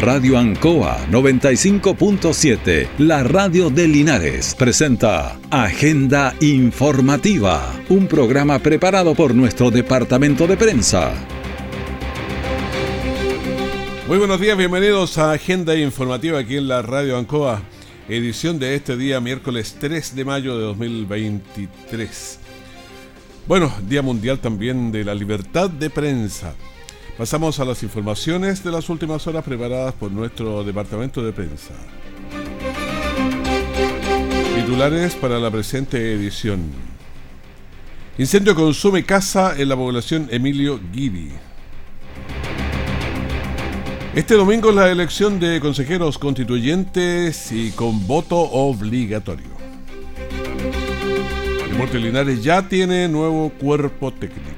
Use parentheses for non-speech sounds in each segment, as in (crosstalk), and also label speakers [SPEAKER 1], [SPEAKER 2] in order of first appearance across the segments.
[SPEAKER 1] Radio Ancoa 95.7, la radio de Linares, presenta Agenda Informativa, un programa preparado por nuestro departamento de prensa.
[SPEAKER 2] Muy buenos días, bienvenidos a Agenda Informativa aquí en la Radio Ancoa, edición de este día miércoles 3 de mayo de 2023. Bueno, Día Mundial también de la Libertad de Prensa. Pasamos a las informaciones de las últimas horas preparadas por nuestro departamento de prensa. Titulares para la presente edición. Incendio consume casa en la población Emilio Guidi. Este domingo la elección de consejeros constituyentes y con voto obligatorio. Deporte Linares ya tiene nuevo cuerpo técnico.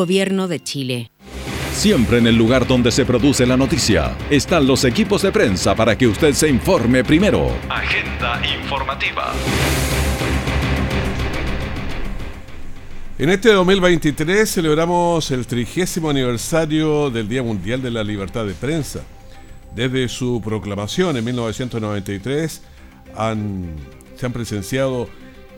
[SPEAKER 3] Gobierno de Chile.
[SPEAKER 1] Siempre en el lugar donde se produce la noticia están los equipos de prensa para que usted se informe primero. Agenda informativa.
[SPEAKER 2] En este 2023 celebramos el trigésimo aniversario del Día Mundial de la Libertad de Prensa. Desde su proclamación en 1993 han, se han presenciado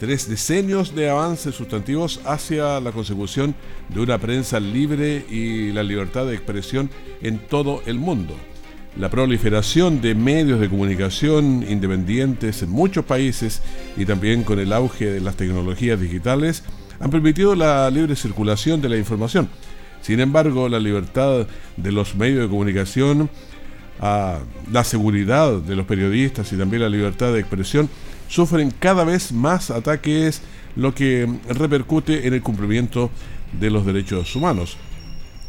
[SPEAKER 2] tres decenios de avances sustantivos hacia la consecución de una prensa libre y la libertad de expresión en todo el mundo. La proliferación de medios de comunicación independientes en muchos países y también con el auge de las tecnologías digitales han permitido la libre circulación de la información. Sin embargo, la libertad de los medios de comunicación, ah, la seguridad de los periodistas y también la libertad de expresión sufren cada vez más ataques, lo que repercute en el cumplimiento de los derechos humanos.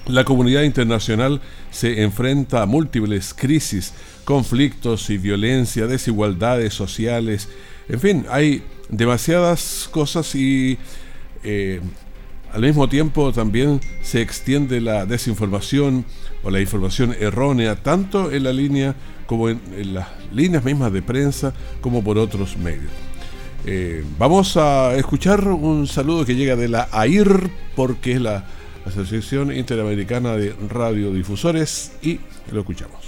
[SPEAKER 2] La comunidad internacional se enfrenta a múltiples crisis, conflictos y violencia, desigualdades sociales, en fin, hay demasiadas cosas y eh, al mismo tiempo también se extiende la desinformación o la información errónea tanto en la línea como en, las líneas mismas de prensa como por otros medios. Eh, vamos a escuchar un saludo que llega de la AIR porque es la Asociación Interamericana de Radiodifusores y lo escuchamos.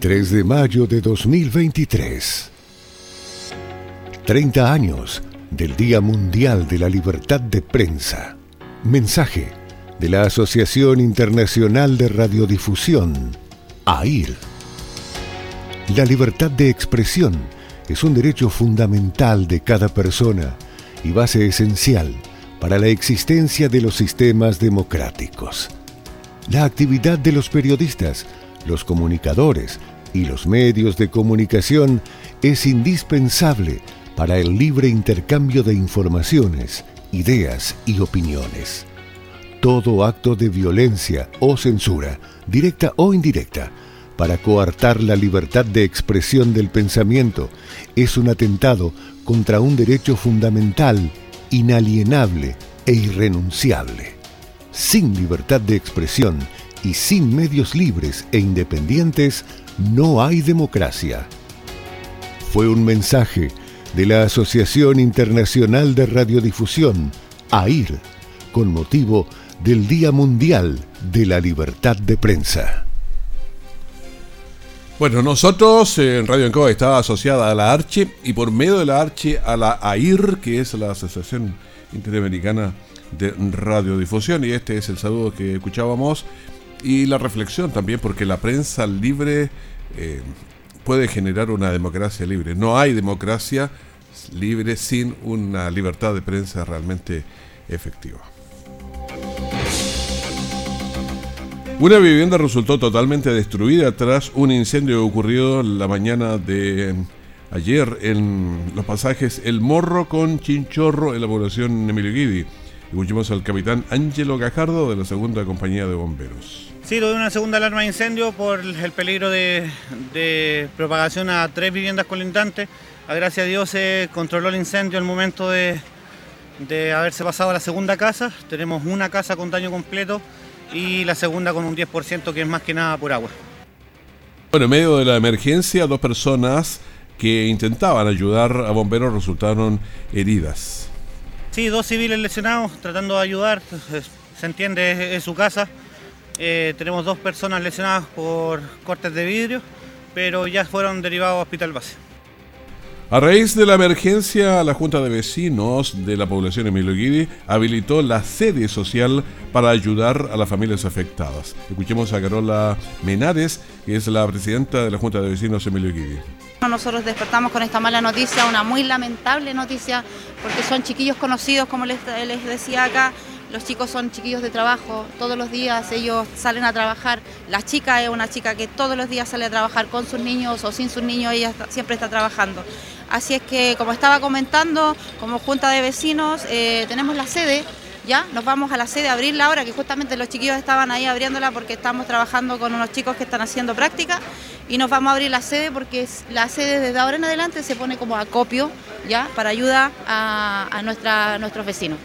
[SPEAKER 4] 3 de mayo de 2023. 30 años del Día Mundial de la Libertad de Prensa. Mensaje de la Asociación Internacional de Radiodifusión, AIR. La libertad de expresión es un derecho fundamental de cada persona y base esencial para la existencia de los sistemas democráticos. La actividad de los periodistas, los comunicadores y los medios de comunicación es indispensable para el libre intercambio de informaciones, ideas y opiniones. Todo acto de violencia o censura, directa o indirecta, para coartar la libertad de expresión del pensamiento es un atentado contra un derecho fundamental, inalienable e irrenunciable. Sin libertad de expresión y sin medios libres e independientes, no hay democracia. Fue un mensaje de la Asociación Internacional de Radiodifusión, AIR, con motivo del Día Mundial de la Libertad de Prensa.
[SPEAKER 2] Bueno, nosotros en Radio Encoa está asociada a la ARCHE y por medio de la ARCHE a la AIR, que es la Asociación Interamericana de Radiodifusión, y este es el saludo que escuchábamos, y la reflexión también, porque la prensa libre eh, puede generar una democracia libre. No hay democracia libre sin una libertad de prensa realmente efectiva. Una vivienda resultó totalmente destruida tras un incendio ocurrido la mañana de ayer en los pasajes El Morro con Chinchorro en la población Emilio Guidi. Escuchemos al capitán Ángelo Gajardo de la segunda compañía de bomberos.
[SPEAKER 5] Sí, tuve una segunda alarma de incendio por el peligro de, propagación a tres viviendas colindantes. A gracias a Dios se controló el incendio al momento de, de haberse pasado a la segunda casa. Tenemos una casa con daño completo y la segunda con un 10% que es más que nada por agua.
[SPEAKER 2] Bueno, en medio de la emergencia, dos personas que intentaban ayudar a bomberos resultaron heridas.
[SPEAKER 5] Sí, dos civiles lesionados tratando de ayudar, se entiende, es, su casa. Eh, tenemos dos personas lesionadas por cortes de vidrio, pero ya fueron derivados a hospital base.
[SPEAKER 2] A raíz de la emergencia, la Junta de Vecinos de la población Emilio Guidi habilitó la sede social para ayudar a las familias afectadas. Escuchemos a Carola Menares, que es la presidenta de la Junta de Vecinos Emilio Guidi.
[SPEAKER 6] Nosotros despertamos con esta mala noticia, una muy lamentable noticia, porque son chiquillos conocidos, como les, les decía acá, los chicos son chiquillos de trabajo, todos los días ellos salen a trabajar. La chica es una chica que todos los días sale a trabajar con sus niños o sin sus niños, ella siempre está trabajando. Así es que, como estaba comentando, como Junta de Vecinos, eh, tenemos la sede, ya, nos vamos a la sede a abrirla ahora, que justamente los chiquillos estaban ahí abriéndola porque estamos trabajando con unos chicos que están haciendo práctica y nos vamos a abrir la sede porque la sede desde ahora en adelante se pone como acopio, ya, para ayuda a, a nuestros vecinos.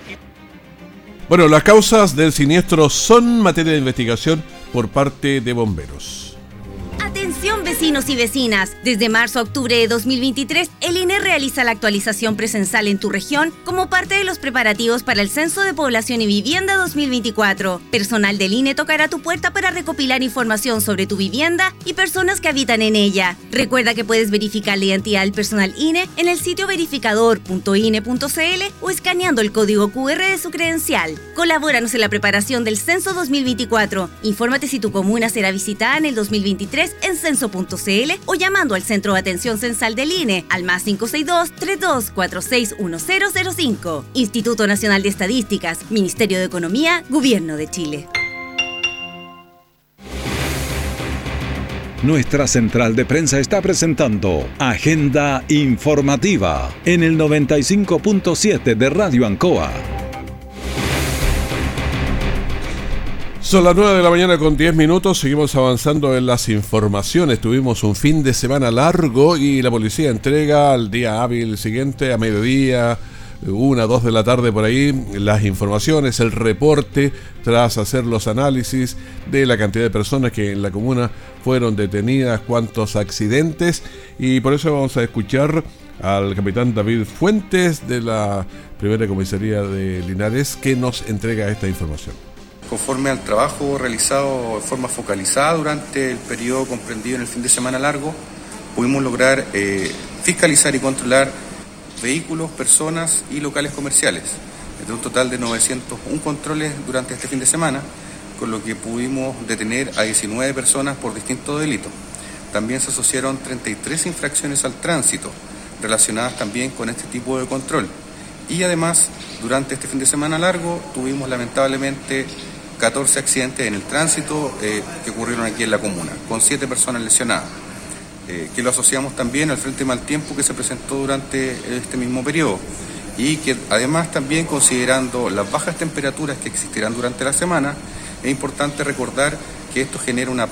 [SPEAKER 2] Bueno, las causas del siniestro son materia de investigación por parte de bomberos.
[SPEAKER 7] Vecinos y vecinas, desde marzo a octubre de 2023, el INE realiza la actualización presencial en tu región como parte de los preparativos para el Censo de Población y Vivienda 2024. Personal del INE tocará tu puerta para recopilar información sobre tu vivienda y personas que habitan en ella. Recuerda que puedes verificar la identidad del personal INE en el sitio verificador.ine.cl o escaneando el código QR de su credencial. Colabóranos en la preparación del Censo 2024. Infórmate si tu comuna será visitada en el 2023 en censo.cl o llamando al Centro de Atención Censal del INE al más 562-3246-1005. Instituto Nacional de Estadísticas, Ministerio de Economía, Gobierno de Chile.
[SPEAKER 1] Nuestra central de prensa está presentando Agenda Informativa en el 95.7 de Radio Ancoa.
[SPEAKER 2] Son las 9 de la mañana con 10 minutos, seguimos avanzando en las informaciones. Tuvimos un fin de semana largo y la policía entrega al día hábil siguiente, a mediodía, una, dos de la tarde por ahí, las informaciones, el reporte, tras hacer los análisis de la cantidad de personas que en la comuna fueron detenidas, cuántos accidentes, y por eso vamos a escuchar al capitán David Fuentes de la primera comisaría de Linares que nos entrega esta información
[SPEAKER 8] conforme al trabajo realizado de forma focalizada durante el periodo comprendido en el fin de semana largo, pudimos lograr eh, fiscalizar y controlar vehículos, personas y locales comerciales, de un total de 901 controles durante este fin de semana, con lo que pudimos detener a 19 personas por distintos delitos. También se asociaron 33 infracciones al tránsito, relacionadas también con este tipo de control. Y además, durante este fin de semana largo, tuvimos lamentablemente 14 accidentes en el tránsito eh, que ocurrieron aquí en la comuna, con 7 personas lesionadas, eh, que lo asociamos también al frente mal tiempo que se presentó durante este mismo periodo y que además también considerando las bajas temperaturas que existirán durante la semana, es importante recordar que esto genera una,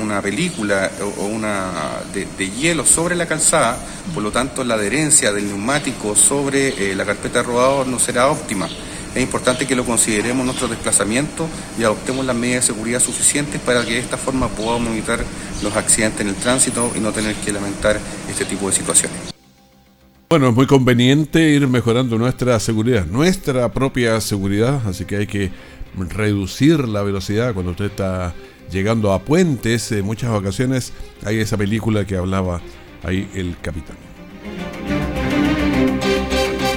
[SPEAKER 8] una, película o una de, hielo sobre la calzada, por lo tanto la adherencia del neumático sobre eh, la carpeta de rodador no será óptima es importante que lo consideremos nuestro desplazamiento y adoptemos las medidas de seguridad suficientes para que de esta forma podamos evitar los accidentes en el tránsito y no tener que lamentar este tipo de situaciones.
[SPEAKER 2] Bueno, es muy conveniente ir mejorando nuestra seguridad, nuestra propia seguridad, así que hay que reducir la velocidad cuando usted está llegando a puentes. En muchas ocasiones hay esa película que hablaba ahí el capitán.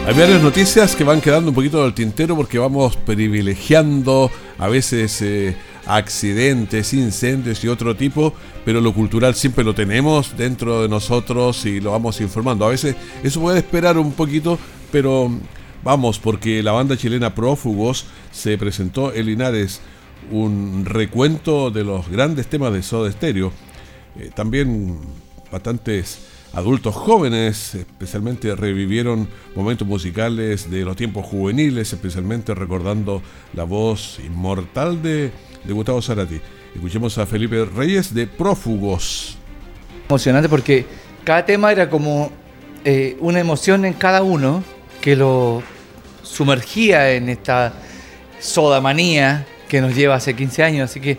[SPEAKER 2] Hay varias noticias que van quedando un poquito del tintero porque vamos privilegiando a veces eh, accidentes, incendios y otro tipo, pero lo cultural siempre lo tenemos dentro de nosotros y lo vamos informando. A veces eso puede esperar un poquito, pero vamos, porque la banda chilena Prófugos se presentó en Linares un recuento de los grandes temas de Soda Stereo. Eh, también bastantes adultos jóvenes, especialmente revivieron momentos musicales de los tiempos juveniles, especialmente recordando la voz inmortal de, de Gustavo Zarati. Escuchemos a Felipe Reyes de Prófugos.
[SPEAKER 9] Emocionante porque cada tema era como eh, una emoción en cada uno que lo sumergía en esta sodamanía que nos lleva hace 15 años, así que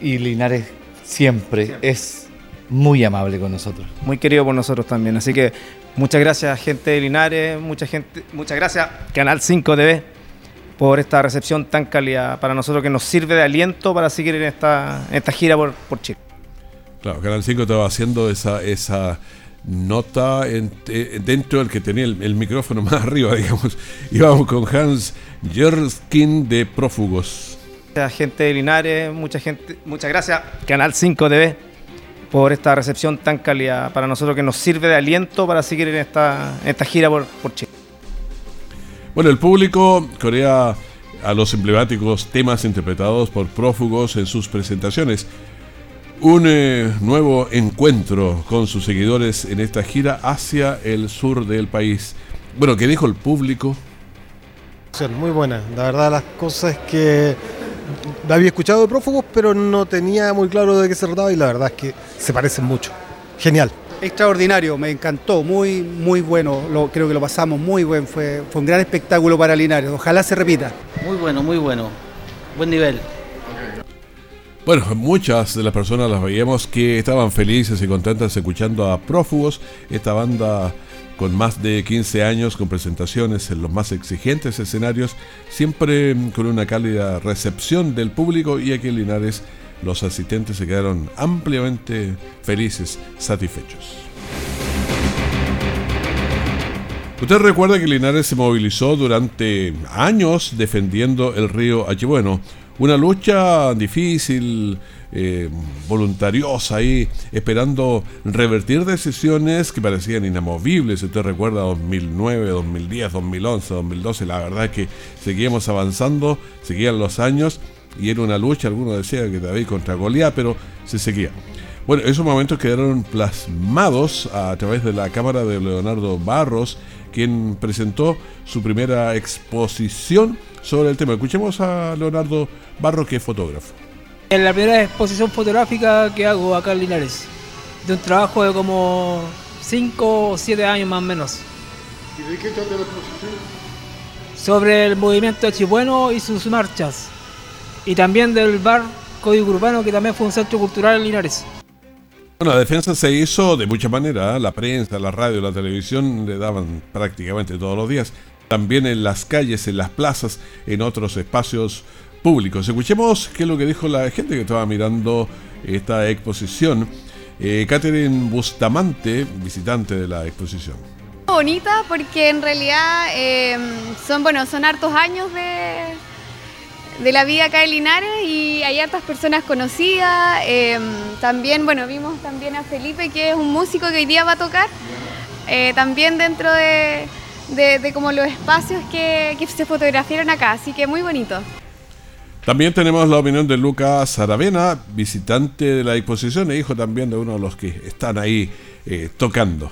[SPEAKER 9] y Linares siempre es muy amable con nosotros.
[SPEAKER 10] Muy querido por nosotros también, así que muchas gracias gente de Linares, mucha gente, muchas gracias Canal 5 TV por esta recepción tan cálida para nosotros que nos sirve de aliento para seguir en esta, esta gira por, por Chile.
[SPEAKER 2] Claro, Canal 5 estaba haciendo esa, esa nota eh, dentro del que tenía el, micrófono (laughs) más arriba, digamos. Íbamos con Hans Jerskin de Prófugos.
[SPEAKER 10] Gente de Linares, mucha gente, muchas gracias, Canal 5 TV, por esta recepción tan cálida para nosotros que nos sirve de aliento para seguir en esta, esta gira por, por Chile.
[SPEAKER 2] Bueno, el público corea a los emblemáticos temas interpretados por prófugos en sus presentaciones un eh, nuevo encuentro con sus seguidores en esta gira hacia el sur del país. Bueno, ¿qué dijo el público?
[SPEAKER 11] Muy buena, la verdad las cosas que había escuchado de prófugos, pero no tenía muy claro de qué se trataba y la verdad es que se parecen mucho. Genial.
[SPEAKER 12] Extraordinario, me encantó, muy, muy bueno, lo, creo que lo pasamos muy bien, fue, fue un gran espectáculo para Linares, ojalá se repita.
[SPEAKER 13] Muy bueno, muy bueno, buen nivel.
[SPEAKER 2] Bueno, muchas de las personas las veíamos que estaban felices y contentas escuchando a Prófugos, esta banda con más de 15 años, con presentaciones en los más exigentes escenarios, siempre con una cálida recepción del público y aquí en Linares los asistentes se quedaron ampliamente felices, satisfechos. Usted recuerda que Linares se movilizó durante años defendiendo el río Achibueno una lucha difícil, eh, voluntariosa ahí, esperando revertir decisiones que parecían inamovibles. Si usted recuerda 2009, 2010, 2011, 2012, la verdad es que seguíamos avanzando, seguían los años y era una lucha, algunos decían que David contra Goliat, pero se seguía. Bueno, esos momentos quedaron plasmados a través de la cámara de Leonardo Barros, quien presentó su primera exposición sobre el tema. Escuchemos a Leonardo Barro, que es fotógrafo.
[SPEAKER 14] Es la primera exposición fotográfica que hago acá en Linares, de un trabajo de como 5 o 7 años más o menos.
[SPEAKER 15] ¿Y de qué trata la exposición?
[SPEAKER 14] Sobre el movimiento Chibueno y sus marchas. Y también del bar Código Urbano, que también fue un centro cultural en Linares.
[SPEAKER 2] Bueno, la defensa se hizo de muchas maneras. ¿eh? La prensa, la radio, la televisión le daban prácticamente todos los días también en las calles, en las plazas, en otros espacios públicos. Escuchemos qué es lo que dijo la gente que estaba mirando esta exposición. Eh, Catherine Bustamante, visitante de la exposición.
[SPEAKER 16] Bonita porque en realidad eh, son, bueno, son hartos años de, de la vida acá en Linares y hay hartas personas conocidas. Eh, también, bueno, vimos también a Felipe que es un músico que hoy día va a tocar. Eh, también dentro de, de, como los espacios que, se fotografiaron acá, así que muy bonito.
[SPEAKER 2] También tenemos la opinión de Lucas Aravena, visitante de la exposición e hijo también de uno de los que están ahí eh, tocando.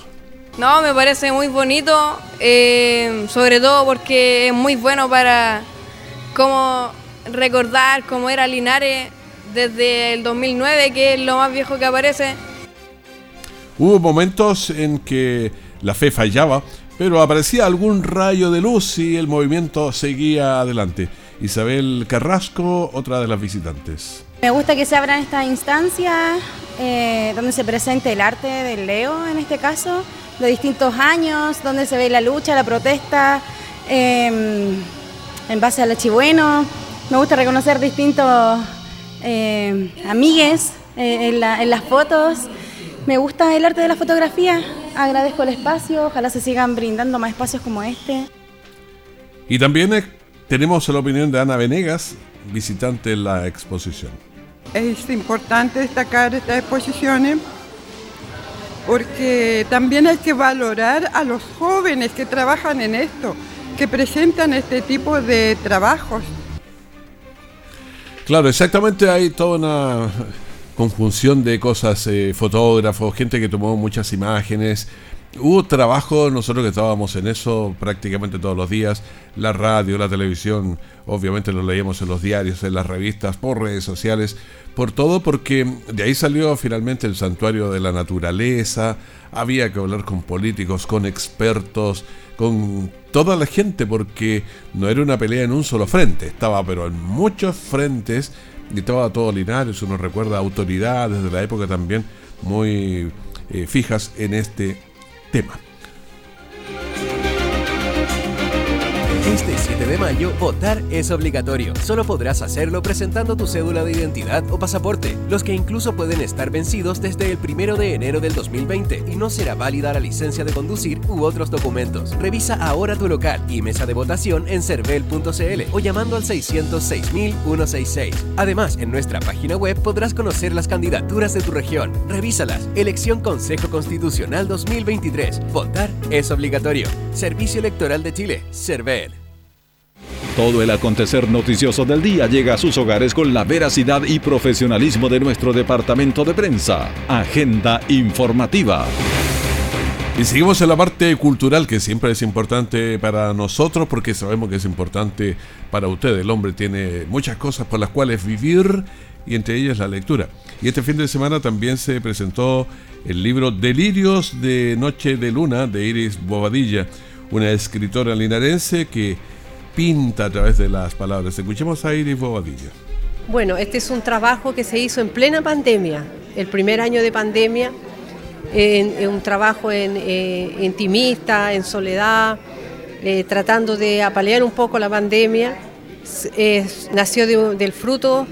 [SPEAKER 17] No, me parece muy bonito, eh, sobre todo porque es muy bueno para cómo recordar cómo era Linares desde el 2009, que es lo más viejo que aparece.
[SPEAKER 2] Hubo momentos en que la fe fallaba, pero aparecía algún rayo de luz y el movimiento seguía adelante. Isabel Carrasco, otra de las visitantes.
[SPEAKER 18] Me gusta que se abran estas instancias eh, donde se presente el arte del Leo, en este caso, de distintos años, donde se ve la lucha, la protesta, em, en base al archibueno. Me gusta reconocer distintos eh, amigues eh, en las fotos. Me gusta el arte de la fotografía, agradezco el espacio, ojalá se sigan brindando más espacios como este.
[SPEAKER 2] Y también tenemos la opinión de Ana Venegas, visitante de la exposición.
[SPEAKER 19] Es importante destacar estas exposiciones porque también hay que valorar a los jóvenes que trabajan en esto, que presentan este tipo de trabajos.
[SPEAKER 2] Claro, exactamente hay toda una conjunción de cosas, eh, fotógrafos, gente que tomó muchas imágenes. Hubo trabajo, nosotros que estábamos en eso prácticamente todos los días, la radio, la televisión, obviamente lo leíamos en los diarios, en las revistas, por redes sociales, por todo, porque de ahí salió finalmente el santuario de la naturaleza, había que hablar con políticos, con expertos, con toda la gente, porque no era una pelea en un solo frente, estaba pero en muchos frentes, y estaba todo Linares, uno recuerda autoridades de la época también muy eh, fijas en este tema.
[SPEAKER 20] Este 7 de mayo, votar es obligatorio. Solo podrás hacerlo presentando tu cédula de identidad o pasaporte, los que incluso pueden estar vencidos desde el 1 de enero del 2020 y no será válida la licencia de conducir u otros documentos. Revisa ahora tu local y mesa de votación en cervel.cl o llamando al 606.166. Además, en nuestra página web podrás conocer las candidaturas de tu región. Revísalas. Elección Consejo Constitucional 2023. Votar es obligatorio. Servicio Electoral de Chile. Cervel.
[SPEAKER 1] Todo el acontecer noticioso del día llega a sus hogares con la veracidad y profesionalismo de nuestro departamento de prensa. Agenda informativa.
[SPEAKER 2] Y seguimos en la parte cultural que siempre es importante para nosotros porque sabemos que es importante para usted. El hombre tiene muchas cosas por las cuales vivir y entre ellas la lectura. Y este fin de semana también se presentó el libro Delirios de Noche de Luna de Iris Bobadilla, una escritora linarense que pinta a través de las palabras. Escuchemos a Iris Bobadilla.
[SPEAKER 21] Bueno, este es un trabajo que se hizo en plena pandemia, el primer año de pandemia, en, un trabajo en, eh, intimista, en soledad, eh, tratando de apalear un poco la pandemia. nació del fruto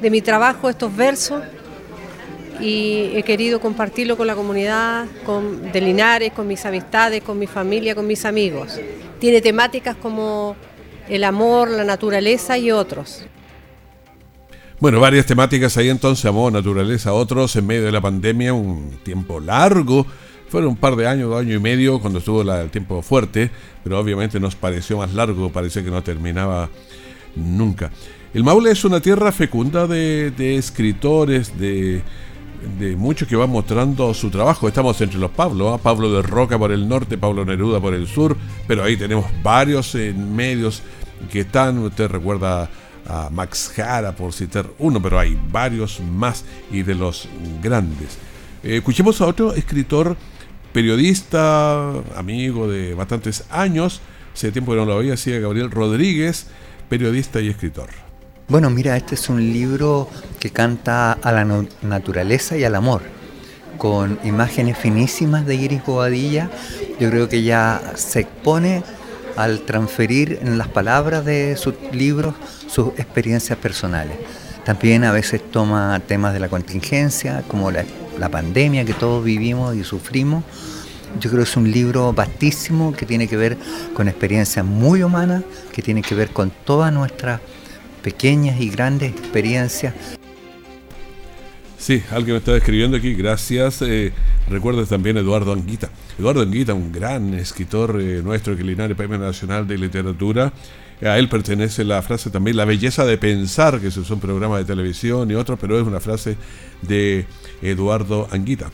[SPEAKER 21] de mi trabajo estos versos y he querido compartirlo con la comunidad, con, de Linares, con mis amistades, con mi familia, con mis amigos. Tiene temáticas como el amor, la naturaleza y otros.
[SPEAKER 2] Bueno, varias temáticas ahí entonces, amor, naturaleza, otros en medio de la pandemia, un tiempo largo, fueron un par de años, dos años y medio cuando estuvo el tiempo fuerte, pero obviamente nos pareció más largo, parecía que no terminaba nunca. El Maule es una tierra fecunda de, escritores, de, muchos que van mostrando su trabajo. Estamos entre los Pablo, ¿ah? Pablo de Roca por el norte, Pablo Neruda por el sur, pero ahí tenemos varios medios que están, usted recuerda a Max Jara por citar uno, pero hay varios más y de los grandes. Eh, escuchemos a otro escritor, periodista, amigo de bastantes años, hace tiempo que no lo veía, así Gabriel Rodríguez, periodista y escritor.
[SPEAKER 22] Bueno, mira, este es un libro que canta a la naturaleza y al amor, con imágenes finísimas de Iris Bobadilla. Yo creo que ya se expone al transferir en las palabras de sus libros sus experiencias personales. También a veces toma temas de la contingencia, como la, pandemia que todos vivimos y sufrimos. Yo creo que es un libro vastísimo que tiene que ver con experiencias muy humanas, que tiene que ver con todas nuestras pequeñas y grandes experiencias.
[SPEAKER 2] Sí, alguien me está escribiendo aquí, gracias. Eh, recuerda también Eduardo Anguita. Eduardo Anguita, un gran escritor eh, nuestro que Linares Premio Nacional de Literatura. A él pertenece la frase también, la belleza de pensar, que es un programa de televisión y otros, pero es una frase de Eduardo Anguita.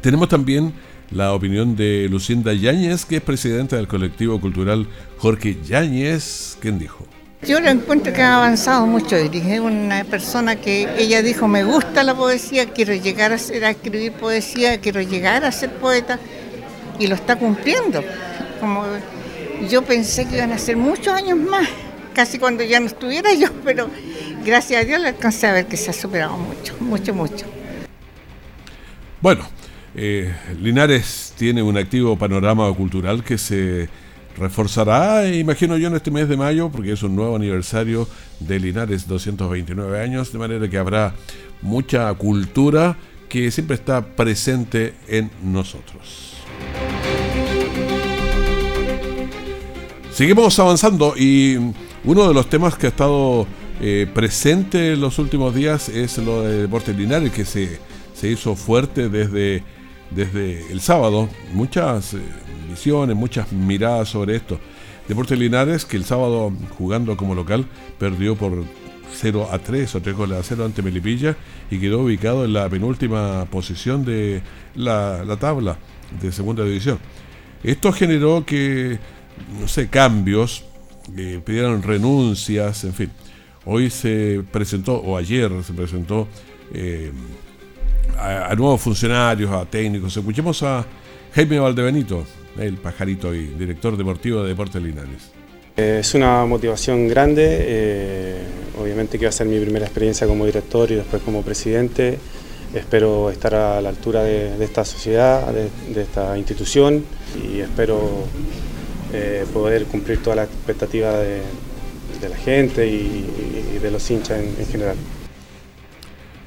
[SPEAKER 2] Tenemos también la opinión de Lucinda Yáñez, que es presidenta del colectivo cultural Jorge Yáñez, quien dijo.
[SPEAKER 23] Yo lo encuentro que ha avanzado mucho. Dirige una persona que ella dijo, me gusta la poesía, quiero llegar a, ser, a escribir poesía, quiero llegar a ser poeta, y lo está cumpliendo. Como yo pensé que iban a ser muchos años más, casi cuando ya no estuviera yo, pero gracias a Dios le alcancé a ver que se ha superado mucho, mucho, mucho.
[SPEAKER 2] Bueno, eh, Linares tiene un activo panorama cultural que se reforzará, imagino yo, en este mes de mayo, porque es un nuevo aniversario de Linares, 229 años, de manera que habrá mucha cultura que siempre está presente en nosotros. Seguimos avanzando y uno de los temas que ha estado eh, presente en los últimos días es lo de Deportes Linares, que se, se hizo fuerte desde, desde el sábado. Muchas... Eh, muchas miradas sobre esto. Deportes Linares, que el sábado jugando como local perdió por 0 a 3 o 3 goles a 0 ante Melipilla y quedó ubicado en la penúltima posición de la, la tabla de segunda división. Esto generó que, no sé, cambios, eh, pidieron renuncias, en fin. Hoy se presentó, o ayer se presentó, eh, a nuevos funcionarios, a técnicos. Escuchemos a Jaime Valdebenito, el pajarito y director deportivo de Deportes Linares.
[SPEAKER 24] Eh, Es una motivación grande, eh, obviamente que va a ser mi primera experiencia como director y después como presidente. Espero estar a la altura de, de esta sociedad, de, de esta institución y espero eh, poder cumplir todas las expectativas de, de la gente y, y de los hinchas en, en general.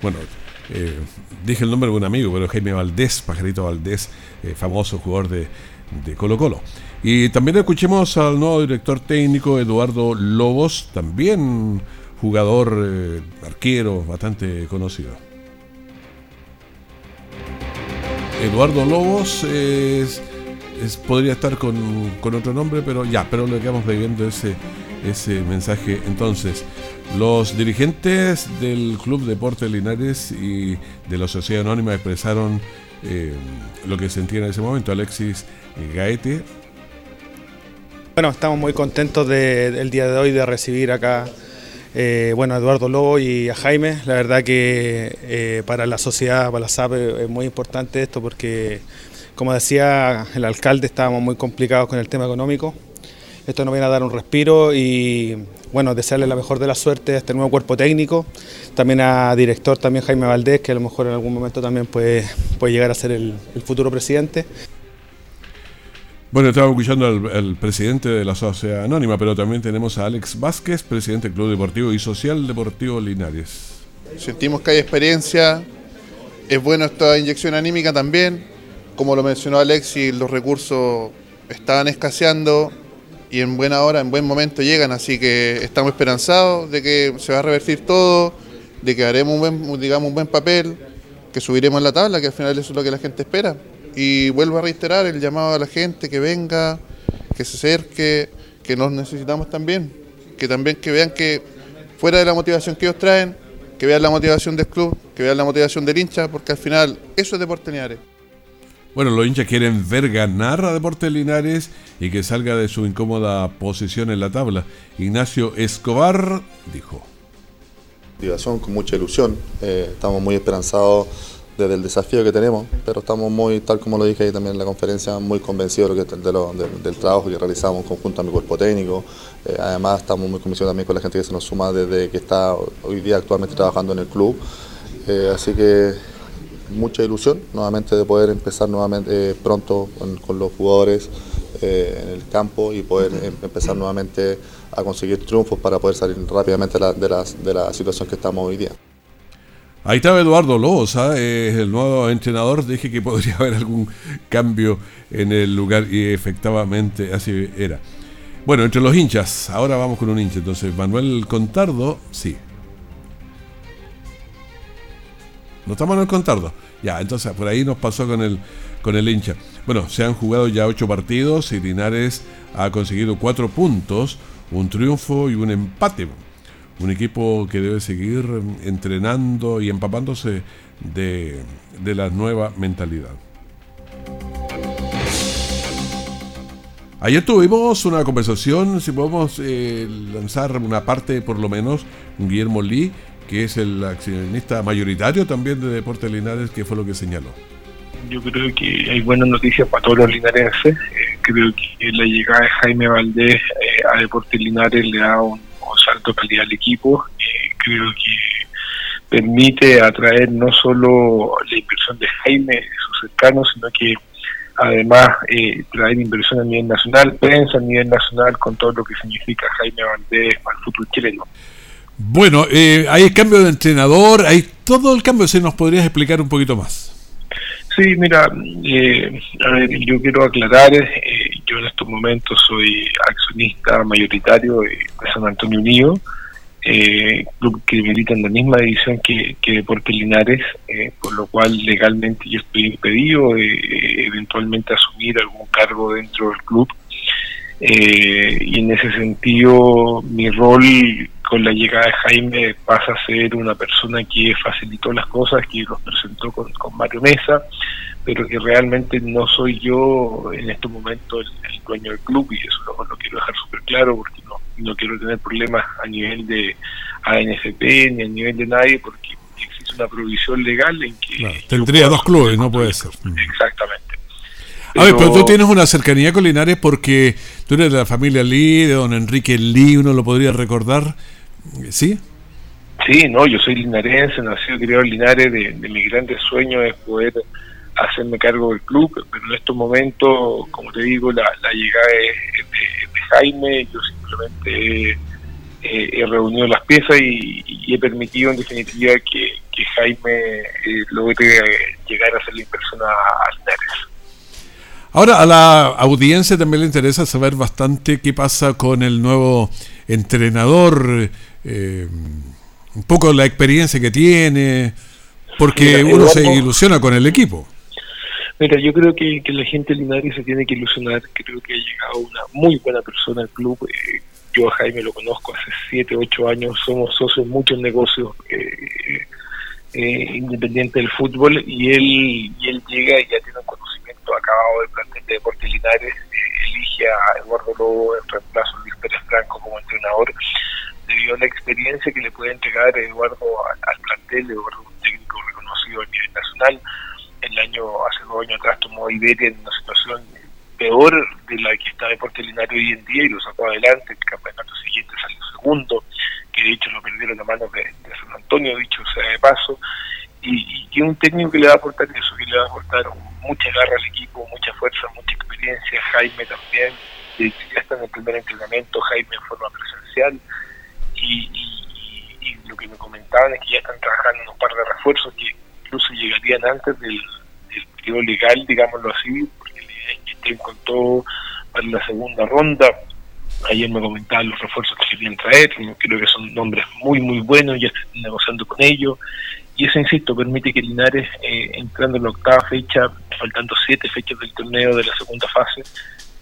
[SPEAKER 2] Bueno, eh, dije el nombre de un amigo, pero Jaime Valdés, Pajarito Valdés, eh, famoso jugador de, de Colo Colo. Y también escuchemos al nuevo director técnico, Eduardo Lobos, también jugador eh, arquero bastante conocido. Eduardo Lobos es, podría estar con, con otro nombre, pero ya, pero le quedamos bebiendo ese, ese mensaje. Entonces, los dirigentes del Club Deportes Linares y de la Sociedad Anónima expresaron eh, lo que sentían en ese momento. Alexis Gaete,
[SPEAKER 10] Bueno, estamos muy contentos de- del día de hoy de recibir acá eh, bueno, a Eduardo Lobo y a Jaime. La verdad que eh, para la sociedad, para la SAP es muy importante esto porque, como decía el alcalde, estábamos muy complicados con el tema económico. Esto nos viene a dar un respiro y bueno, desearle la mejor de la suerte a este nuevo cuerpo técnico, también a director también Jaime Valdés, que a lo mejor en algún momento también puede, puede llegar a ser el- el futuro presidente.
[SPEAKER 2] Bueno, estamos escuchando al, al presidente de la Sociedad Anónima, pero también tenemos a Alex Vázquez, presidente del Club Deportivo y Social Deportivo Linares.
[SPEAKER 25] Sentimos que hay experiencia, es bueno esta inyección anímica también. Como lo mencionó Alexis, los recursos estaban escaseando y en buena hora, en buen momento llegan, así que estamos esperanzados de que se va a revertir todo, de que haremos un buen, digamos, un buen papel, que subiremos la tabla, que al final eso es lo que la gente espera. Y vuelvo a reiterar el llamado a la gente que venga, que se acerque, que nos necesitamos también, que también que vean que fuera de la motivación que ellos traen, que vean la motivación del club, que vean la motivación del hincha, porque al final eso es Deportes Linares.
[SPEAKER 2] Bueno, los hinchas quieren ver ganar a Deportes Linares y que salga de su incómoda posición en la tabla. Ignacio Escobar dijo.
[SPEAKER 26] con mucha ilusión. Eh, estamos muy esperanzados desde el desafío que tenemos, pero estamos muy, tal como lo dije ahí también en la conferencia, muy convencidos de de lo- de- del trabajo que realizamos conjunto a mi cuerpo técnico. Eh, además, estamos muy convencidos también con la gente que se nos suma desde que está hoy día actualmente trabajando en el club. Eh, así que mucha ilusión nuevamente de poder empezar nuevamente eh, pronto con, con los jugadores eh, en el campo y poder em- empezar nuevamente a conseguir triunfos para poder salir rápidamente la- de, las- de la situación que estamos hoy día.
[SPEAKER 2] Ahí estaba Eduardo ¿ah? es el nuevo entrenador. Dije que podría (laughs) haber algún cambio en el lugar y efectivamente así era. Bueno, entre los hinchas, ahora vamos con un hincha. Entonces, Manuel Contardo, sí. ¿No está Manuel Contardo? Ya, entonces por ahí nos pasó con el, con el hincha. Bueno, se han jugado ya ocho partidos y Linares ha conseguido cuatro puntos, un triunfo y un empate. Un equipo que debe seguir entrenando y empapándose de, de la nueva mentalidad. Ayer tuvimos una conversación, si podemos eh, lanzar una parte por lo menos, Guillermo Lee, que es el accionista mayoritario también de Deportes Linares, que fue lo que señaló.
[SPEAKER 27] Yo creo que hay buenas noticias para todos los linarenses. Eh, creo que la llegada de Jaime Valdés eh, a Deportes Linares le da un, un salto de calidad al equipo. Eh, creo que permite atraer no solo la inversión de Jaime, sus cercanos, sino que además eh, traer inversión a nivel nacional, prensa a nivel nacional, con todo lo que significa Jaime Valdés para el fútbol chileno.
[SPEAKER 2] Bueno, eh, hay cambio de entrenador, hay todo el cambio, si nos podrías explicar un poquito más.
[SPEAKER 27] Sí, mira, eh, a ver, yo quiero aclarar, eh, yo en estos momentos soy accionista mayoritario de, San Antonio Unido, eh, club que milita en la misma división que, que Deportes Linares, eh, por lo cual legalmente yo estoy impedido de eventualmente asumir algún cargo dentro del club. Eh, y en ese sentido mi rol con la llegada de Jaime pasa a ser una persona que facilitó las cosas, que los presentó con, con Mario Mesa, pero que realmente no soy yo en este momento el, dueño del club y eso lo, lo quiero dejar súper claro porque no, no quiero tener problemas a nivel de ANFP ni a nivel de nadie porque existe una provisión legal en que...
[SPEAKER 2] tendría dos clubes, no puede ser.
[SPEAKER 27] Exactamente.
[SPEAKER 2] A ver, pero tú tienes una cercanía con Linares porque tú eres de la familia Lee, de don Enrique Lee, uno lo podría recordar, ¿sí?
[SPEAKER 27] Sí, no, yo soy linarense, nacido y criado en Linares, de, de mi grande sueño es poder hacerme cargo del club, pero en estos momentos, como te digo, la, la llegada es de, de, Jaime, yo simplemente he, he reunido las piezas y, y, he permitido en definitiva que, que Jaime eh, logre llegar a ser la persona a Linares.
[SPEAKER 2] Ahora, a la audiencia también le interesa saber bastante qué pasa con el nuevo entrenador, eh, un poco la experiencia que tiene, porque
[SPEAKER 27] Mira,
[SPEAKER 2] uno se ilusiona con el equipo.
[SPEAKER 27] Mira, yo creo que, que la gente de Linares se tiene que ilusionar. Creo que ha llegado una muy buena persona al club. Eh, yo a Jaime lo conozco hace 7, 8 años. Somos socios en muchos negocios eh, eh, independientes del fútbol. Y él, y él llega y ya tiene un conocimiento acabado del plantel de Deportes Linares. eh, elige a Eduardo Lobo en reemplazo de Luis Pérez Franco como entrenador. Debido a la experiencia que le puede entregar Eduardo al, plantel, Eduardo un técnico reconocido a nivel nacional el año, hace dos años atrás tomó a Iberia en una situación peor de la que está Deportes Linares hoy en día y lo sacó adelante. El campeonato siguiente salió segundo, que de hecho lo perdieron a manos de, San Antonio, dicho sea de paso. Y, y un técnico que le va a aportar eso, que le va a aportar mucha garra al equipo, mucha fuerza, mucha experiencia. Jaime también, ya está en el primer entrenamiento, Jaime en forma presencial. Y, y- y- lo que me comentaban es que ya están trabajando en un par de refuerzos que incluso llegarían antes del, periodo legal, digámoslo así, porque que estén con todo para la segunda ronda. Ayer me comentaban los refuerzos que querían traer, creo que son nombres muy, muy buenos, ya están negociando con ellos. Y eso, insisto, permite que Linares, eh, entrando en la octava fecha, faltando siete fechas del torneo de la segunda fase,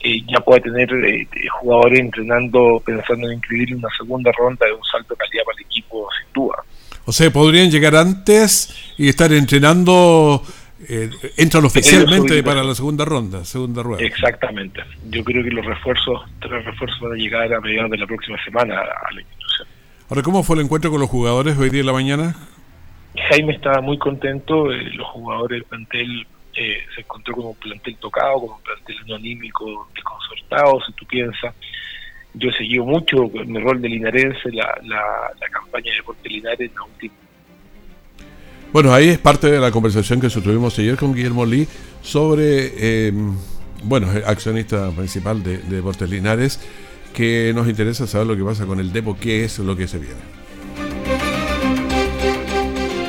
[SPEAKER 27] eh, ya pueda tener eh, jugadores entrenando, pensando en inscribir una segunda ronda de un salto de calidad para el equipo, sin duda.
[SPEAKER 2] O sea, podrían llegar antes y estar entrenando, eh, entran oficialmente para la segunda ronda, segunda rueda.
[SPEAKER 27] Exactamente. Yo creo que los refuerzos, tres refuerzos van a llegar a mediados de la próxima semana a la institución.
[SPEAKER 2] Ahora, ¿cómo fue el encuentro con los jugadores hoy día en la mañana?
[SPEAKER 27] Jaime estaba muy contento, eh, los jugadores del plantel eh, se encontró con un plantel tocado, con un plantel no anímico, desconcertado, si tú piensas. Yo he seguido mucho mi rol de linarense, la, la, campaña de Deporte Linares en la última
[SPEAKER 2] Bueno, ahí es parte de la conversación que tuvimos ayer con Guillermo Lee sobre, eh, bueno, accionista principal de, de Deportes Linares, que nos interesa saber lo que pasa con el Depo, qué es lo que se viene.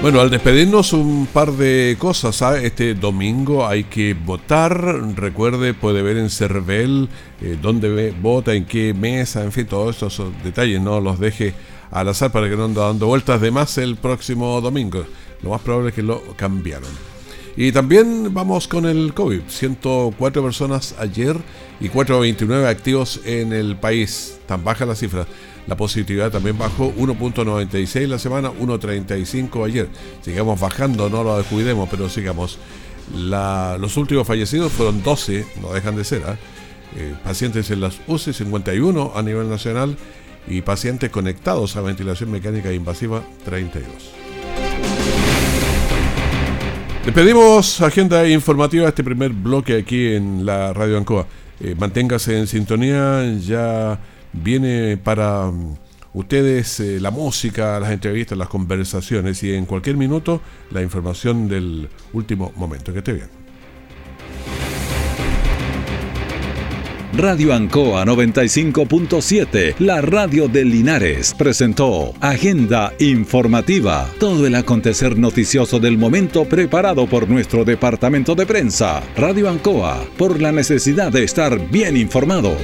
[SPEAKER 2] Bueno, al despedirnos un par de cosas. ¿sabe? Este domingo hay que votar. Recuerde, puede ver en Cervel eh, dónde ve- vota, en qué mesa, en fin, todos estos detalles. No los deje al azar para que no ande dando vueltas de más el próximo domingo. Lo más probable es que lo cambiaron. Y también vamos con el COVID. 104 personas ayer y 429 activos en el país. Tan baja la cifra. La positividad también bajó 1.96 la semana, 1.35 ayer. Sigamos bajando, no lo descuidemos, pero sigamos. Los últimos fallecidos fueron 12, no dejan de ser. ¿ah? Eh, pacientes en las UCI 51 a nivel nacional y pacientes conectados a ventilación mecánica invasiva 32. Despedimos agenda informativa este primer bloque aquí en la Radio Ancoa. Eh, manténgase en sintonía, ya viene para mm, ustedes eh, la música, las entrevistas, las conversaciones y en cualquier minuto la información del último momento. Que esté bien.
[SPEAKER 1] Radio Ancoa 95.7, la radio de Linares, presentó Agenda Informativa, todo el acontecer noticioso del momento preparado por nuestro departamento de prensa. Radio Ancoa, por la necesidad de estar bien informado.